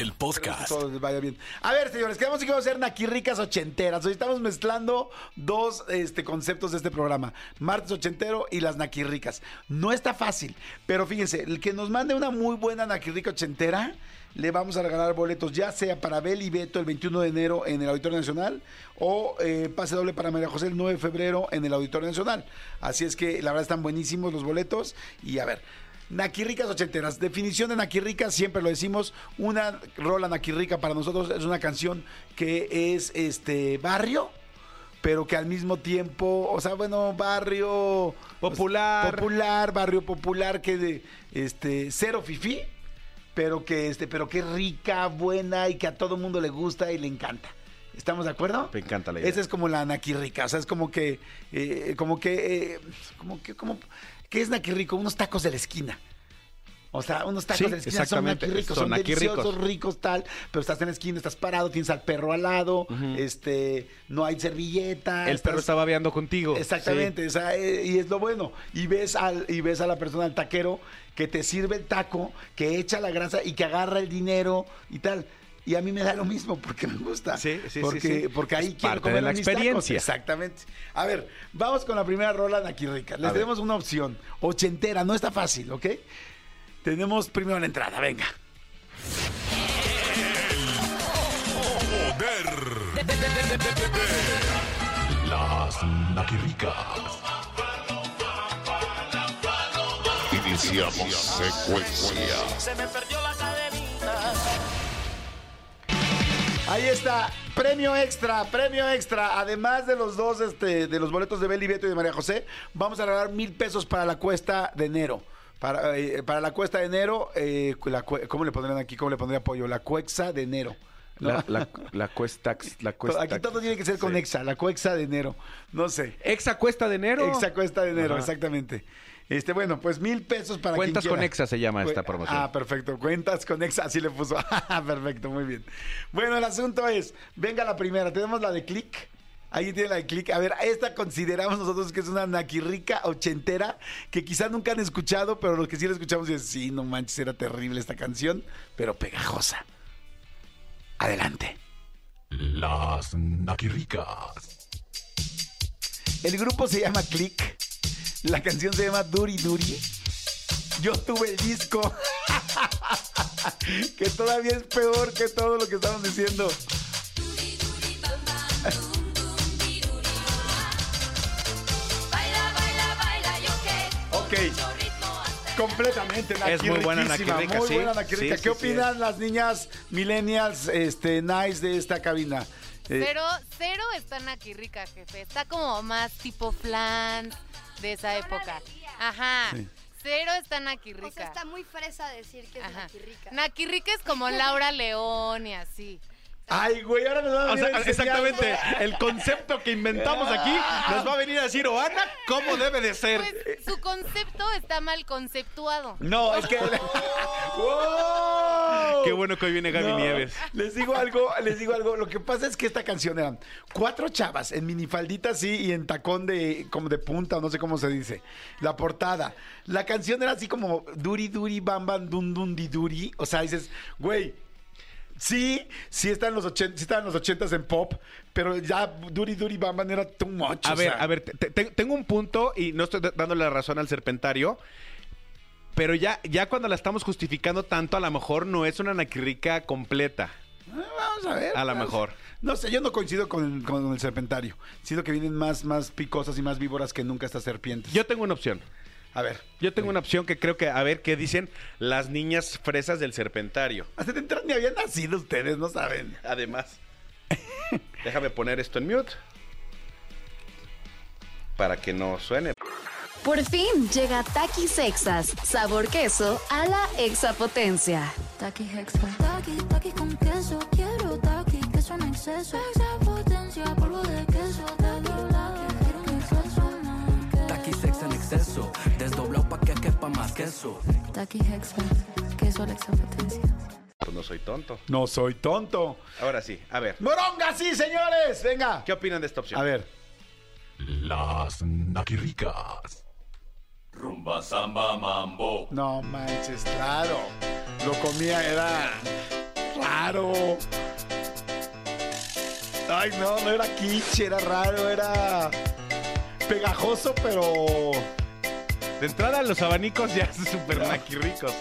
el podcast. todo les vaya bien. A ver, señores, quedamos que vamos a hacer naquirricas ochenteras. Hoy estamos mezclando dos este, conceptos de este programa: martes ochentero y las naquirricas. No está fácil, pero fíjense, el que nos mande una muy buena naquirrica ochentera, le vamos a regalar boletos, ya sea para Bel y Beto el 21 de enero en el Auditorio Nacional o eh, pase doble para María José el 9 de febrero en el Auditorio Nacional. Así es que la verdad están buenísimos los boletos. Y a ver. Naquirricas ochenteras. Definición de Naquirrica, siempre lo decimos. Una rola Naquirrica para nosotros es una canción que es este barrio, pero que al mismo tiempo, o sea, bueno, barrio Popular. popular, barrio popular que de este cero fifí, pero que este, pero que rica, buena y que a todo mundo le gusta y le encanta. ¿Estamos de acuerdo? Me encanta la idea. Esa es como la naquirrica, o sea, es como que, eh, como que, eh, como que, como, ¿qué es naquirrico? Unos tacos de la esquina. O sea, unos tacos Sí, de la esquina son exactamente, naquirricos, son son, naquirricos. deliciosos, ricos, tal, pero estás en la esquina, estás parado, tienes al perro al lado, este, no hay servilleta. El perro está babeando contigo. Exactamente, o sea, eh, y es lo bueno. Y ves al y ves a la persona, al taquero, que te sirve el taco, que echa la grasa y que agarra el dinero y tal. Y a mí me da lo mismo porque me gusta. Sí, sí, sí, porque, sí. Porque ahí Es quiero parte comer de la mis tacos. experiencia. Exactamente. A ver, vamos con la primera rola de aquí rica. Les A ver. tenemos una opción. Ochentera, no está fácil, ¿ok? Tenemos primero la entrada, venga. Las Naquirricas. Iniciamos secuencia. Ahí está, premio extra, premio extra. Además de los dos, este, de los boletos de Beli Beto y de María José, vamos a regalar mil pesos para la cuesta de enero. Para, eh, para la cuesta de enero, eh, la ¿cómo le pondrían aquí? ¿Cómo le pondría apoyo? La cuexa de enero. ¿no? La, la, la cuestax, la cuesta. aquí todo tiene que ser con Sí. exa, la cuexa de enero. No sé. Exa cuesta de enero. Exa cuesta de enero, Ajá. exactamente. Este, bueno, pues mil pesos para Cuentas quien quiera. con Exa se llama esta promoción. Ah, perfecto. Cuentas con Exa, así le puso. perfecto, muy bien. Bueno, el asunto es, venga la primera, tenemos la de click. Ahí tiene la de click. A ver, esta consideramos nosotros que es una naquirrica ochentera que quizás nunca han escuchado, pero los que sí la escuchamos dicen, sí, no manches, era terrible esta canción, pero pegajosa. Adelante. Las Naquirricas. El grupo se llama Click. La canción se llama Duri Duri. Yo tuve el disco. que todavía es peor que todo lo que estamos diciendo. Ok. Completamente Es muy buena naquirrica, Muy sí. buena naquirrica. Sí, ¿Qué sí, sí opinan las niñas millennials este, nice de esta cabina? Eh, Cero, cero está Naki rica, jefe. Está como más tipo flans de esa época. Ajá. Sí. Cero está Naki O sea, está muy fresa decir que es Ajá. naquirrica. Naki rica es como Laura León y así. Ay, güey, ahora nos van a O sea, venir a enseñar- exactamente, el concepto que inventamos aquí nos va a venir a decir Oana cómo debe de ser. Pues su concepto está mal conceptuado. No, es que. ¡Wow! Qué bueno que hoy viene Gaby No, Nieves. Les digo algo, les digo algo. Lo que pasa es que esta canción eran cuatro chavas en minifaldita así y en tacón de como de punta o no sé cómo se dice. La portada. La canción era así como duri duri bam bam dun dun di duri. O sea, dices, güey. Sí, sí están los 80, sí estaban los ochentas en pop, pero ya Duri Duri Bam Bam era too much. A ver, sea. a ver, te- te- tengo un punto y no estoy dándole la razón al serpentario. Pero ya, ya cuando la estamos justificando tanto, a lo mejor no es una naquirrica completa. Ah, Vamos a ver. A lo mejor. No sé, yo no coincido con, con el serpentario. Siento que vienen más, más picosas y más víboras que nunca estas serpientes. Yo tengo una opción. A ver. Yo tengo una opción que creo que, a ver, ¿qué dicen las niñas fresas del serpentario? Hasta de entrar ni habían nacido ustedes, no saben. Además, déjame poner esto en mute para que no suene. Por fin llega Takis Exas, sabor queso a la exapotencia. Takis Exas. Takis, takis con queso, quiero takis, queso en exceso. Exapotencia, polvo de queso, takis, quiero en en exceso, desdoblado pa' que quepa más queso. Takis Exas, queso a la exapotencia pues no soy tonto. No soy tonto. Ahora sí, a ver. ¡Moronga, sí, señores! Venga. ¿Qué opinan de esta opción? A ver. Las naquirricas. Rumba, samba, mambo. No manches, claro. Lo comía, era raro. Ay, no, no era kitsch, era raro, era pegajoso, pero... De entrada, los abanicos ya son súper naquirricos.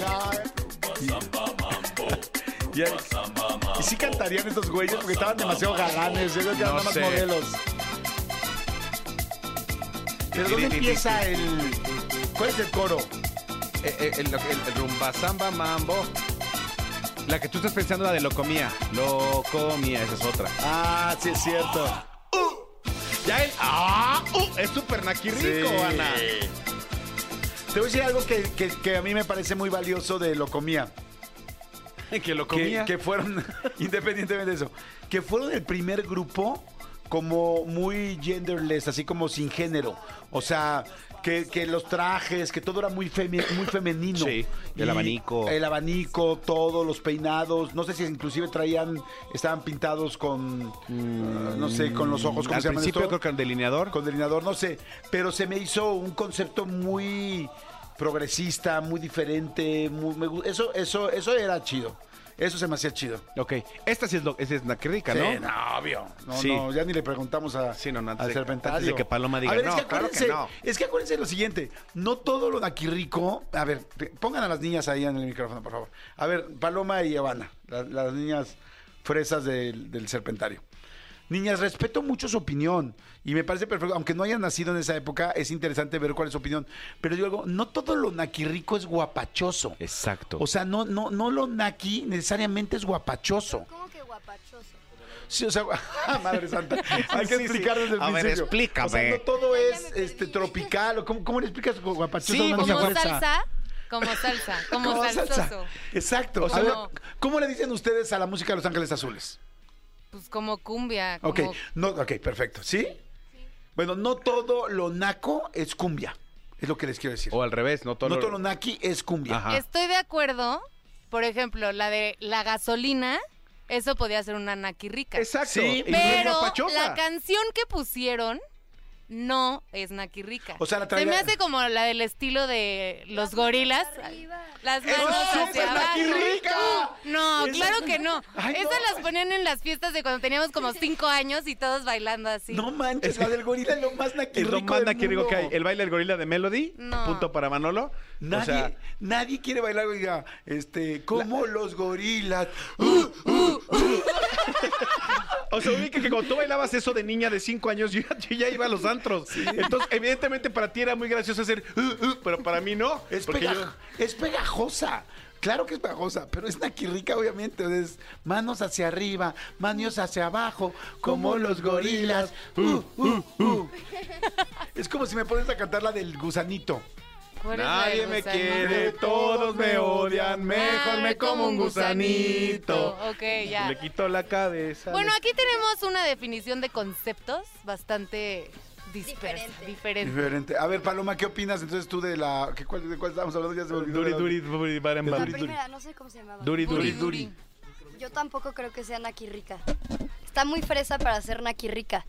No. Y, y- y sí cantarían estos güeyes porque estaban demasiado galanes, yo creo que eran No nada más sé. modelos. ¿Pero dónde empieza el...? ¿Cuál es el coro? Eh, eh, el, el- el rumba, samba, mambo. La que tú estás pensando, la de lo comía. Lo comía, esa es otra. Ah, sí es cierto. Ya el. ¡Ah! uh, es súper naquirrico, Sí. Ana. Te voy a decir algo que, que- que a mí me parece muy valioso de lo comía. que lo que, comía. que fueron, independientemente de eso, que fueron el primer grupo como muy genderless, así como sin género. O sea, que, que los trajes, que todo era muy, femi- muy femenino. Sí, el Y abanico. El abanico, todos los peinados. No sé si inclusive traían, estaban pintados con, uh, no sé, con los ojos, ¿cómo Al se principio creo que el delineador. con delineador, no sé, pero se me hizo un concepto muy progresista, muy diferente, muy- me eso, eso, eso era chido. Eso se me hacía chido. Ok, esta sí es, lo, esa es naquirrica, ¿no? Sí, no, obvio. No, Sí. no, ya ni le preguntamos a, Sí, no, no, antes al de- serpentario. antes de que Paloma diga, a ver, "No, es que claro que acuérdense, no". es que acuérdense lo siguiente, no todo lo naquirrico, a ver, te- pongan a las niñas ahí en el micrófono, por favor. A ver, Paloma y Habana, la- las niñas fresas del, del serpentario. Niñas, respeto mucho su opinión y me parece perfecto, aunque no hayan nacido en esa época, es interesante ver cuál es su opinión. Pero digo algo, no todo lo naquirrico es guapachoso. Exacto. O sea, no, no, no lo naqui necesariamente es guapachoso. ¿Cómo que guapachoso? Sí, o sea, Madre Santa. Hay que explicar desde el A ver, principio. explícame. O sea, no todo es este, tropical. ¿o ¿Cómo, cómo le explicas guapachoso Sí, a una o sea, niña Como salsa, como salsa, como, Como salsa. Exacto. O sea, no. ¿cómo le dicen ustedes a la música de Los Ángeles Azules? Pues como cumbia. Ok, como- no, ok, perfecto. ¿Sí? Bueno, no todo lo naco es cumbia. Es lo que les quiero decir. o al revés, no todo. no lo- todo lo naqui es cumbia. Ajá. Estoy de acuerdo. Por ejemplo, la de la gasolina, eso podía ser una. Exacto. Sí, y no es Pero la canción que pusieron no es naquirrica. O sea, la Se traía- me hace como la del estilo de los gorilas. Las ¡Eso manos es hacia abajo. No, Esa- claro que no. Ay, Esas no. las ponían en las fiestas de cuando teníamos como cinco años y todos bailando así. No manches, la del gorila es lo más Es naquirrico lo más del naquirrico mundo. que hay. El baile del gorila de Melody. No. Punto para Manolo. Nadie, O sea, nadie quiere bailar, oiga, este, como los gorilas. O sea, ubica que cuando tú bailabas eso de niña de 5 años, yo, ya- yo ya iba a los antros. Entonces, evidentemente para ti era muy gracioso hacer, "Uh, uh", pero para mí no. Es, porque pega- yo- es pegajosa. Claro que es pegajosa, pero es naquirrica, obviamente. Es manos hacia arriba, manos hacia abajo, como los gorilas. Uh, uh, uh. Es como si me pones a cantar la del gusanito. ¿Cuál es la Nadie me quiere, todos me odian, mejor me como un gusanito. Ok, ya. Le quito la cabeza. Bueno, aquí tenemos una definición de conceptos bastante dispersa, diferente. Diferente. A ver, Paloma, ¿qué opinas entonces tú de la. ¿qué, cuál, ¿De cuál estamos hablando? Ya se me olvidó. Duri, duri, duri, baramba. La primera, no sé cómo se llamaba. Duri, Duri, duri. duri. Yo tampoco creo que sea Naki rica. Está muy fresa para ser Naki rica.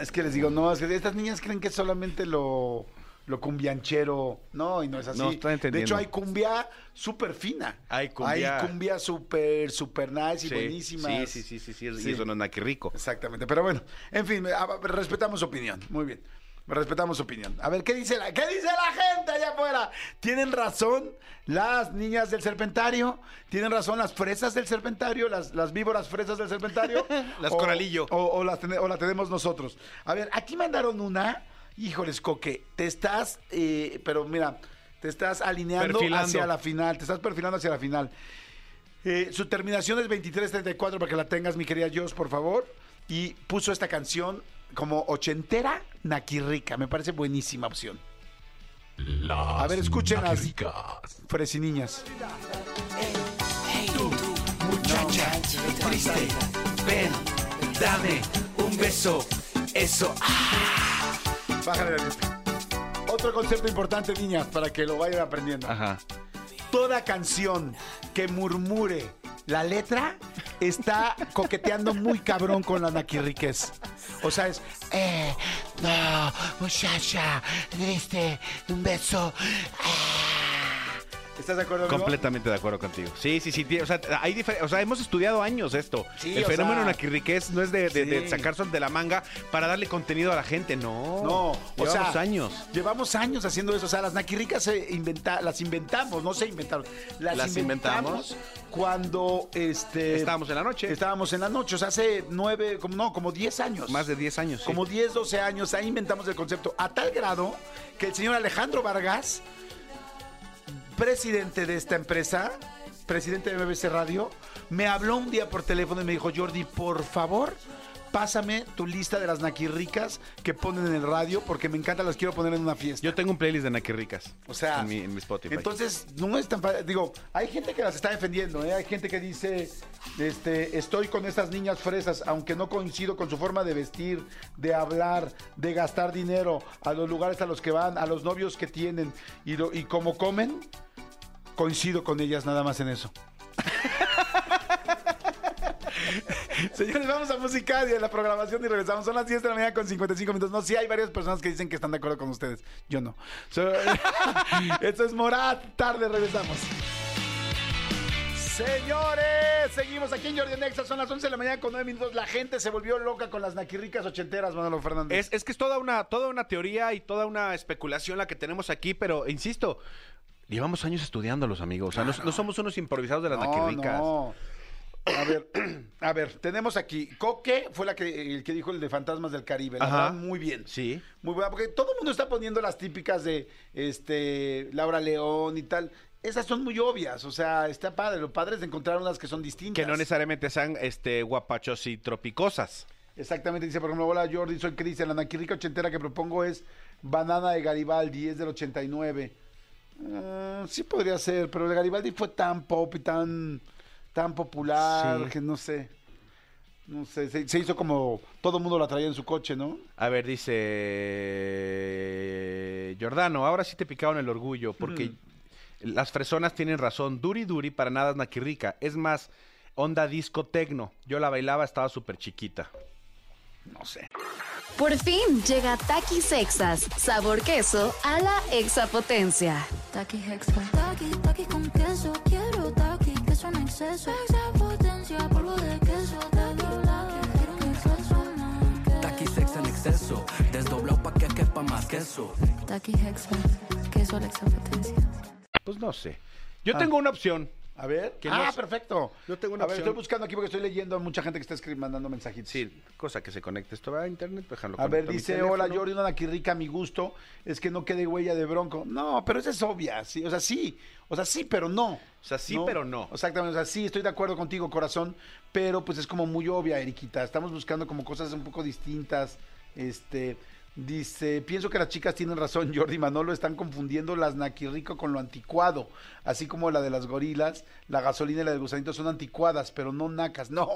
Es que les digo, no, es que estas niñas creen que es solamente lo, lo cumbianchero. No, y no es así. No, está de entendiendo. hecho, hay cumbia súper fina. Hay cumbia- Hay cumbia súper, súper nice y Sí, buenísimas. Sí, sí, sí, sí, y eso no es naquirrico. Exactamente, pero bueno, en fin, a- a- respetamos su opinión. Muy bien. Respetamos su opinión. A ver, ¿qué dice la, qué dice la gente allá afuera? ¿Tienen razón las niñas del serpentario? ¿Tienen razón las fresas del serpentario? ¿Las, las víboras fresas del serpentario? Las O- coralillo. O, o las o la tenemos nosotros. A ver, aquí mandaron una. Híjoles, Coque, te estás, eh, pero mira, te estás alineando Perfilando. hacia la final. Te estás perfilando hacia la final. Eh, su terminación es 2334 para que la tengas, mi querida Jos, por favor. Y puso esta canción como ochentera, naquirrica. Me parece buenísima opción. Las A ver, escuchen las-. Fresiniñas. Muchacha, triste, ven, dame un beso, eso. ah. Bájale la lista. Otro concepto importante, niñas, para que lo vayan aprendiendo. Ajá. Toda canción que murmure la letra está coqueteando muy cabrón con la naquirriquez. O sea, es, eh, no, muchacha, diste un beso. ah. ¿Estás de acuerdo, amigo? Completamente de acuerdo contigo. Sí, sí, sí. O sea, hay o sea, hemos estudiado años esto. Sí, el fenómeno sea, naquirriquez no es de, de- de sacar sol de la manga para darle contenido a la gente. No. No, o Llevamos sea, años. Llevamos años haciendo eso. O sea, las naquirricas se inventa, las inventamos, no se inventaron. Las, Las inventamos, cuando este, Estábamos en la noche. Estábamos en la noche. O sea, hace nueve, como no, como diez años. Más de 10 años. sí. Como 10, 12 años, ahí inventamos el concepto. A tal grado que el señor Alejandro Vargas, presidente de esta empresa, presidente de BBC Radio, me habló un día por teléfono y me dijo, Jordi, por favor, pásame tu lista de las naquirricas que ponen en el radio porque me encanta, las quiero poner en una fiesta. Yo tengo un playlist de naquirricas. O sea, en mi, en mi Spotify. Entonces, no es tan fácil. Digo, hay gente que las está defendiendo, ¿eh? Hay gente que dice, este, estoy con estas niñas fresas, aunque no coincido con su forma de vestir, de hablar, de gastar dinero, a los lugares a los que van, a los novios que tienen y, lo, y cómo comen, coincido con ellas nada más en eso. Señores, vamos a música y a la programación y regresamos. Son las 10 de la mañana con 55 minutos. No, sí hay varias personas que dicen que están de acuerdo con ustedes. Yo no. So- Esto es Morat. Tarde regresamos. Señores, seguimos aquí en Jordi Nexa. Son las 11 de la mañana con 9 minutos. La gente se volvió loca con las naquirricas ochenteras, Manolo Fernández. Es, es que es toda una, toda una teoría y toda una especulación la que tenemos aquí, pero insisto, llevamos años estudiándolos, amigos. O sea, no, no somos unos improvisados de las no, naquirricas. no. A ver, a ver, tenemos aquí. Coque fue la que, el que dijo el de Fantasmas del Caribe. La Ajá. verdad, muy bien. Sí. Muy buena, porque todo el mundo está poniendo las típicas de este Laura León y tal. Esas son muy obvias, o sea, está padre. Lo padre es de encontrar unas que son distintas. Que no necesariamente sean este, guapachos y tropicosas. Exactamente, dice, por ejemplo, hola Jordi, soy Cristian. La naquirrica ochentera que propongo es Banana de Garibaldi, es del 89. Mm, sí podría ser, pero el Garibaldi fue tan pop y tan, tan popular Sí. que no sé. No sé, se, se hizo como todo el mundo la traía en su coche, ¿no? A ver, dice Giordano, ahora sí te picaron el orgullo, porque las fresonas tienen razón. Duri Duri para nada es naquirrica. Es más, onda disco tecno. Yo la bailaba, estaba súper chiquita. No sé. Por fin llega Takis Sexas, sabor queso a la exapotencia. Taki Hexa. Taki, taki con queso. Queso en exceso. Extra potencia, polvo de queso. Desdoblado, quiero un exceso más. Taqui sex en exceso, desdoblado pa' que quepa más queso. Taki Hexa. Queso a la extra potencia. Pues no sé. Yo Ah. tengo una opción. A ver. Que ah, no- perfecto. Yo tengo una A ver, opción. estoy buscando aquí porque estoy leyendo a mucha gente que está escribiendo, mandando mensajitos. Sí, cosa que se conecte esto a internet, déjalo A ver, dice, teléfono. hola Jordi, una naquirrica a mi gusto, es que no quede huella de bronco. No, pero esa es obvia, sí, o sea, sí, o sea, sí, pero no. O sea, sí, pero no. Exactamente, o sea, sí, estoy de acuerdo contigo, corazón, pero pues es como muy obvia, Eriquita. Estamos buscando como cosas un poco distintas. Este, dice, pienso que las chicas tienen razón, Jordi Manolo están confundiendo las naquirrico con lo anticuado, así como la de las gorilas, la gasolina y la del gusanito son anticuadas, pero no nacas. No.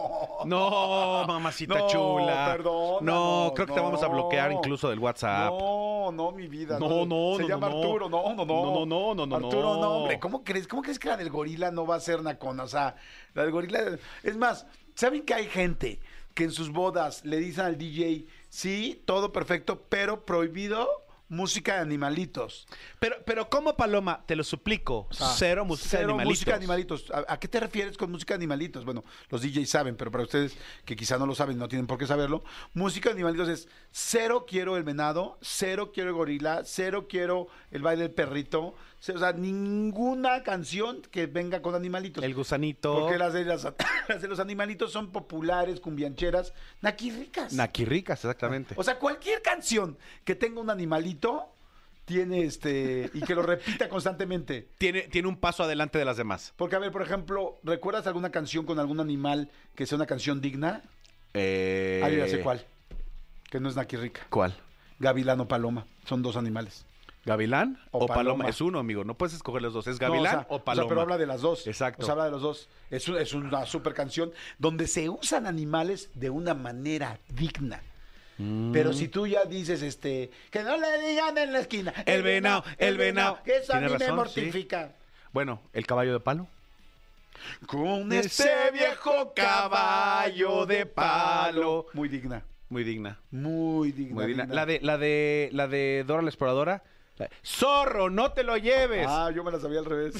No, mamacita No, chula. perdónanos, No, creo que te vamos a no. bloquear incluso del WhatsApp. No, no, mi vida. No, no, Se no, llama no, no. Arturo, no, no, no. No, no, no, no, no, Arturo, no, no. hombre. ¿Cómo crees? ¿Cómo crees que la del gorila no va a ser nacona? O sea, la del gorila. Es más, ¿saben que hay gente que en sus bodas le dicen al DJ, sí, todo perfecto, pero prohibido música de animalitos? Pero, pero ¿cómo, Paloma? Te lo suplico. Sea, cero música cero de animalitos. música de animalitos. ¿A, a qué te refieres con música de animalitos? Bueno, los DJs saben, pero para ustedes que quizá no lo saben, no tienen por qué saberlo. Música de animalitos es cero quiero el venado, cero quiero el gorila, cero quiero el baile del perrito. O sea, ninguna canción que venga con animalitos. El gusanito. Porque las de, las, las de los animalitos son populares, cumbiancheras, naquirricas. Naquirricas, exactamente. O sea, cualquier canción que tenga un animalito tiene este y que lo repita constantemente. tiene, tiene un paso adelante de las demás. Porque, a ver, por ejemplo, ¿recuerdas alguna canción con algún animal que sea una canción digna? Eh, Ah, yo ya sé cuál. Que no es Naquirrica. ¿Cuál? Gavilán o paloma. Son dos animales. ¿Gavilán O o, paloma? paloma. Es uno, amigo. No puedes escoger los dos. ¿Es No, gavilán o, sea, o, sea, paloma? pero habla de las dos. Exacto. O sea, habla de los dos. Es, un- es una super canción donde se usan animales de una manera digna. Pero si tú ya dices, este, que no le digan en la esquina. El venado, el venado. Que eso a mí me sí. mortifica. Bueno, el caballo de palo. Con ese viejo caballo de palo. Muy digna. Muy digna. Muy digna. Muy digna. digna. La de, la de, la de Dora la exploradora. Zorro, no te lo lleves. Ah, yo me la sabía al revés.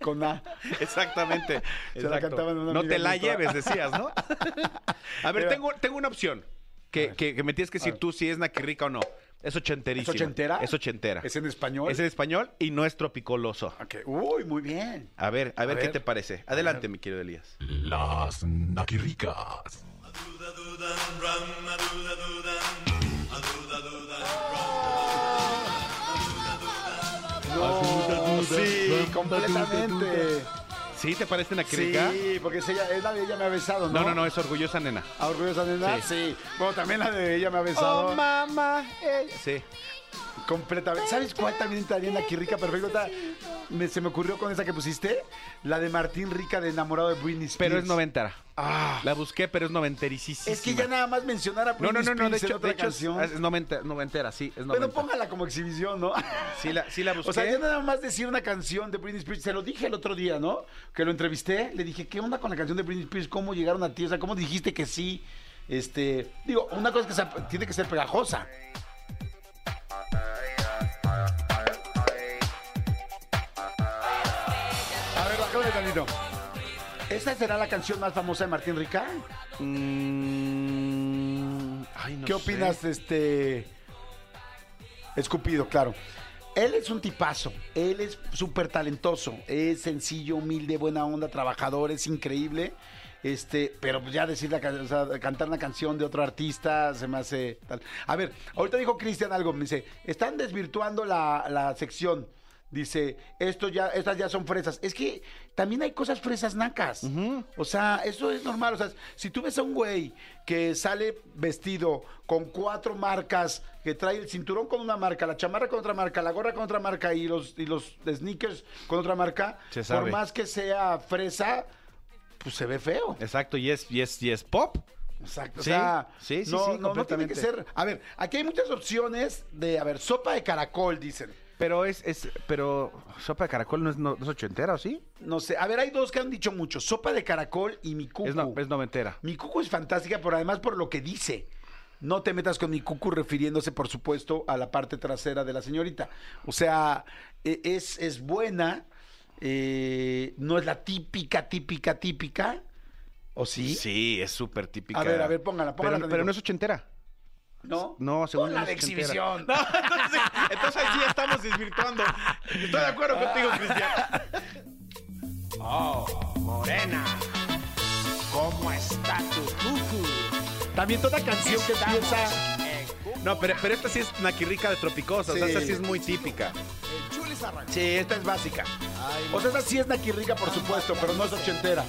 Con A. Exactamente. Se la cantaban una no te la nuestra. lleves, decías, ¿no? A ver, Mira. tengo, tengo una opción. Que, que- que me tienes que decir tú si es naquirrica o no. Es ochenterísima. ¿Es ochentera? Es ochentera. ¿Es en español? Es en español y no es tropicoloso. Ok. Uy, muy bien. A ver, a ver qué ver. te parece. Adelante, mi querido Elías. Las naquirricas. No, sí, completamente. ¿Sí? ¿Te parece naquirrica? Sí, porque es, ella, es la de ella me ha besado, ¿no? No, no, no, es orgullosa nena. ¿A Orgullosa Nena? Sí. Sí. Bueno, también la de ella me ha besado. Oh, mamá. Sí. Completamente. ¿Sabes cuál también entraría en la Rica Perfecto? Ahorita me- se me ocurrió con esa que pusiste, la de Martín Rica de enamorado de Britney Spears. Pero es noventera. Ah, La busqué, pero es noventericísima. es que ya nada más mencionar a No, Britney no, no, no, de Spears en hecho, otra de hecho es, canción. es noventa- noventera, sí, es Bueno, póngala como exhibición, ¿no? Sí la, sí la busqué. O sea, ya nada más decir una canción de Britney Spears, se lo dije el otro día, ¿no? Que lo entrevisté, le dije, ¿qué onda con la canción de Britney Spears? ¿Cómo llegaron a ti? O sea, ¿cómo dijiste que sí? Este, digo, una cosa es que sea- tiene que ser pegajosa. ¿Esta será la canción más famosa de Martín Rica? Mm, ay, no ¿Qué sé. opinas, este. Escupido, claro. Él es un tipazo, él es súper talentoso, es sencillo, humilde, buena onda, trabajador, es increíble. Este, pero ya decir la, o sea, cantar una canción de otro artista se me hace tal. A ver, ahorita dijo Cristian algo, me dice, están desvirtuando la, la sección. Dice, esto ya, estas ya son fresas. Es que también hay cosas fresas nacas. O sea, eso es normal. O sea, si tú ves a un güey que sale vestido con cuatro marcas, que trae el cinturón con una marca, la chamarra con otra marca, la gorra con otra marca y los, y los sneakers con otra marca, por más que sea fresa, pues se ve feo. Exacto, y es, y es, y es pop. Exacto. Sí, o sea, sí, sí, no, sí, no, no tiene que ser. A ver, aquí hay muchas opciones de, a ver, sopa de caracol, dicen. Pero es, es, pero sopa de caracol no es, no, no es ochentera, ¿o sí? No sé, a ver, hay dos que han dicho mucho, sopa de caracol y mi cucu. Es, no, es noventera. Mi cucu es fantástica, pero además por lo que dice. No te metas con mi cucu refiriéndose, por supuesto, a la parte trasera de la señorita. O sea, e- es, es buena, eh, no es la típica, típica, típica. ¿O sí? Sí, es súper típica. A ver, a ver, póngala, póngala pero no es ochentera. ¿No? No, según yo de exhibición. No, entonces, entonces ahí sí estamos desvirtuando. Estoy de acuerdo contigo, Cristian. También toda canción que empieza... No, pero, pero esta sí es naquirrica de tropicosa. O sea, esta sí es muy típica. Sí, esta es básica. O sea, esta sí es naquirrica, por supuesto, pero no es ochentera.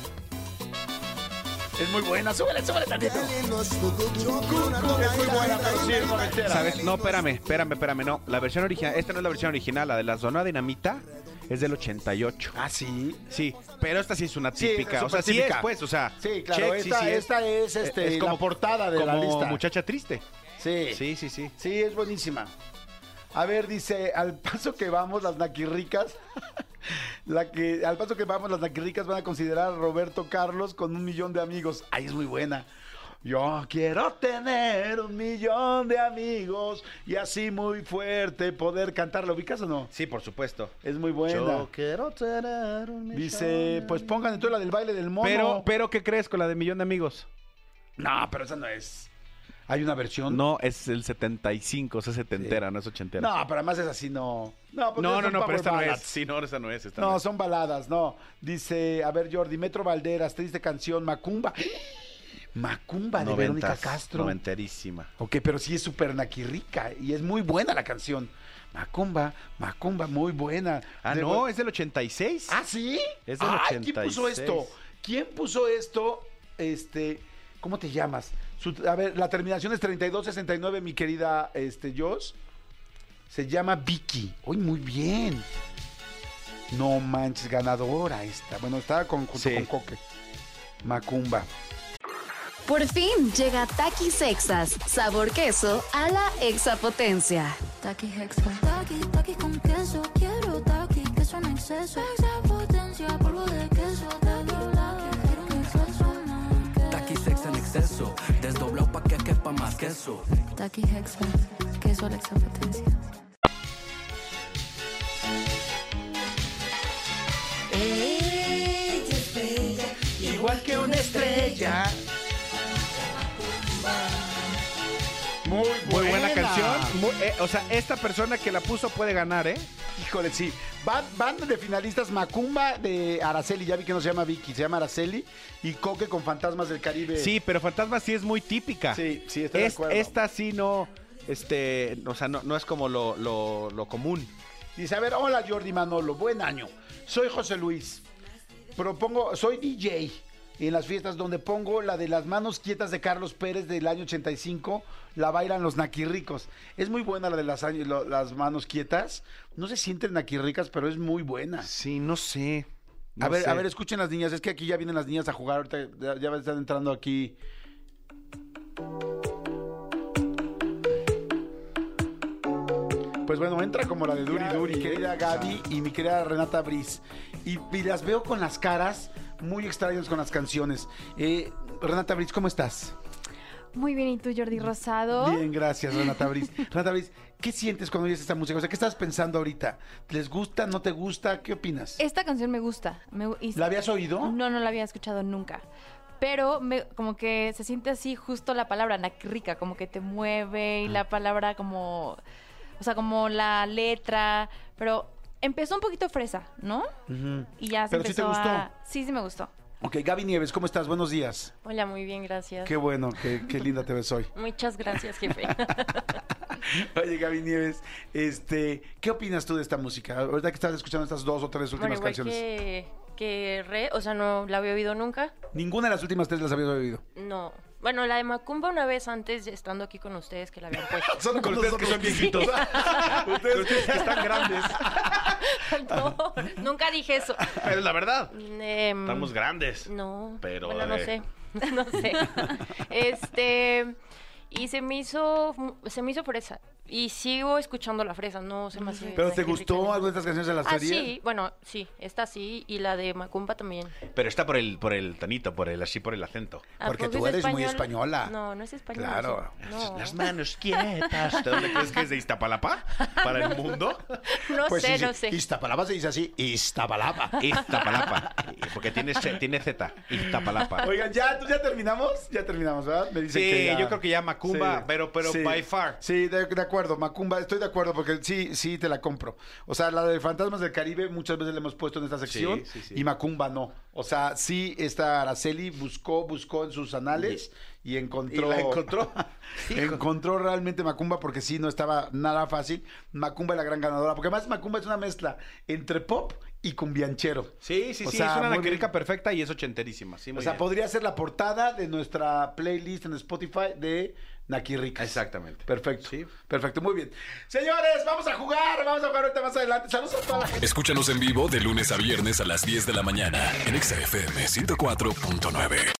Es muy buena, súbele, súbele tantito. Es muy buena, pero sí es noventera. ¿Sabes? No, espérame, espérame, espérame. No, la versión original, esta no es la versión original, la de la zona dinamita es del 88. Ah, sí. Sí, pero esta sí es una Sí, típica. o sea, sí supertípica. es, pues, o sea. Sí, claro, check, sí, esta, sí es. esta es, este, Es la portada de la como lista. muchacha triste. Sí. Sí, sí, sí. Sí, es buenísima. A ver, dice, al paso que vamos las naquirricas, la que, al paso que vamos las naquirricas van a considerar a Roberto Carlos con un millón de amigos. Ahí es muy buena. Yo quiero tener un millón de amigos y así muy fuerte poder cantar. ¿Lo ubicas o no? Sí, por supuesto. Es muy buena. Yo quiero tener un millón Dice, de pues pongan entonces la del baile del mono. Pero, pero, ¿qué crees con la de Millón de Amigos? No, pero esa no es. Hay una versión. No, es el 75, o sea, setentera, no es ochentera. No, pero además es así, no. No, no, no, no, pero esta no es. Sí, no, esta no es. Esta No, es. son baladas, no. Dice, a ver, Jordi, Metro Valderas, triste canción, Macumba. Macumba de Verónica Castro. Noventerísima. Ok, pero sí es súper naquirrica y es muy buena la canción. Macumba, Macumba, muy buena. Ah, De- no, es del 86. ¿Ah, sí? Es del Ay, ¿quién puso 86. esto? ¿Quién puso esto? Este, ¿cómo te llamas? Su- a ver, la terminación es 3269, mi querida este, Joss. Se llama Vicky. Uy, muy bien. No manches, ganadora esta. Bueno, estaba con, junto Sí. con Coque. Macumba. Por fin llega Takis Exas, sabor queso a la exapotencia. Taki Hexa. Taki, taki con queso. Quiero taki, queso en exceso. Extra potencia, polvo de queso. Que quepa más queso. Taki Hexa. Queso a la extra potencia. Igual que una estrella. Muy buena, Muy buena canción. Muy- eh, o sea, esta persona que la puso puede ganar, ¿eh? Híjole, sí. Van, van de finalistas Macumba de Araceli. Ya vi que no se llama Vicky, se llama Araceli. Y Coque con Fantasmas del Caribe. Sí, pero Fantasma sí es muy típica. Sí, sí, estoy de acuerdo. Esta sí no, este, o sea, no, no es como lo, lo- lo común. Dice, a ver, hola Jordi Manolo, buen año. Soy José Luis. Propongo, soy DJ en las fiestas donde pongo la de las manos quietas de Carlos Pérez del año 85, la bailan los naquirricos. Es muy buena la de las, manos quietas. No se sienten naquirricas, pero es muy buena. Sí, no sé. a ver, sé. a ver, escuchen las niñas. Es que aquí ya vienen las niñas a jugar. Ahorita ya, ya están entrando aquí. Pues bueno, entra como la de Duri Duri, querida Gaby y mi querida Renata Briz. Y, y las veo con las caras muy extrañas con las canciones. Eh, Renata Briz, ¿cómo estás? Muy bien, ¿y tú, Jordi Rosado? Bien, gracias, Renata Briz. Renata Briz, ¿qué sientes cuando oyes esta música? O sea, ¿qué estás pensando ahorita? ¿Les gusta, no te gusta? ¿Qué opinas? Esta canción me gusta. me gu- y- ¿La habías oído? No, no la había escuchado nunca. Pero me- como que se siente así justo la palabra rica, como que te mueve y la palabra como, o sea, como la letra, pero empezó un poquito fresa, ¿no? Ujú. Y ya se Pero sí te empezó gustó. a... Sí, sí me gustó. Ok, Gaby Nieves, ¿cómo estás? Buenos días. Hola, muy bien, gracias. Qué bueno, qué, qué linda te ves hoy. Muchas gracias, jefe. Oye, Gaby Nieves, este, ¿qué opinas tú de esta música? Ahorita que estás escuchando estas dos o tres últimas canciones. que, que Re, o sea, no la había oído nunca. Ninguna de las últimas tres las habías oído. No. Bueno, la de Macumba una vez antes, estando aquí con ustedes, que la habían puesto. Son Con ustedes que son viejitos. ustedes que están grandes. no, nunca dije eso. Pero es la verdad. Em, Estamos grandes. No. Pero, Bueno, no eh. sé. No sé. Este. Y se me hizo. Se me hizo fresa. Y sigo escuchando la fresa, no se me hace. ¿Pero te gustó alguna de estas canciones de la Ah, serie? sí, bueno, sí, esta sí, y la de Macumba también. Pero está por el, por el tonito, por el, así por el acento. ¿A Porque tú es eres muy española. No, no es español. Claro. No, Las manos quietas. ¿De dónde crees que es de Iztapalapa? ¿Para el mundo? no Pues sé, sí, no sé. Iztapalapa se dice así, Iztapalapa. Iztapalapa. Porque tiene, tiene Z. Iztapalapa. Oigan, ¿ya, ¿ya terminamos? Ya terminamos, ¿verdad? Me dicen Sí, que ya. yo creo que ya Macumba, Sí. pero- pero Sí. by far. Sí, de, de acuerdo, Macumba, estoy de acuerdo porque sí, sí te la compro. O sea, la de Fantasmas del Caribe muchas veces la hemos puesto en esta sección Sí, sí, sí. y Macumba no. O sea, sí, esta Araceli buscó, buscó en sus anales y encontró. ¿Y la encontró? encontró realmente Macumba porque sí, no estaba nada fácil. Macumba es la gran ganadora, porque además Macumba es una mezcla entre pop y cumbianchero. Sí, sí, O sí. sea, es una bien. perfecta y es ochenterísima. Sí, O sea, bien. podría ser la portada de nuestra playlist en Spotify de Nakirricas. Exactamente. Perfecto. Sí. Perfecto, muy bien. Señores, vamos a jugar, vamos a jugar ahorita más adelante. Saludos a toda la gente. Escúchanos en vivo de lunes a viernes a las 10 de la mañana en Exa FM 104.9.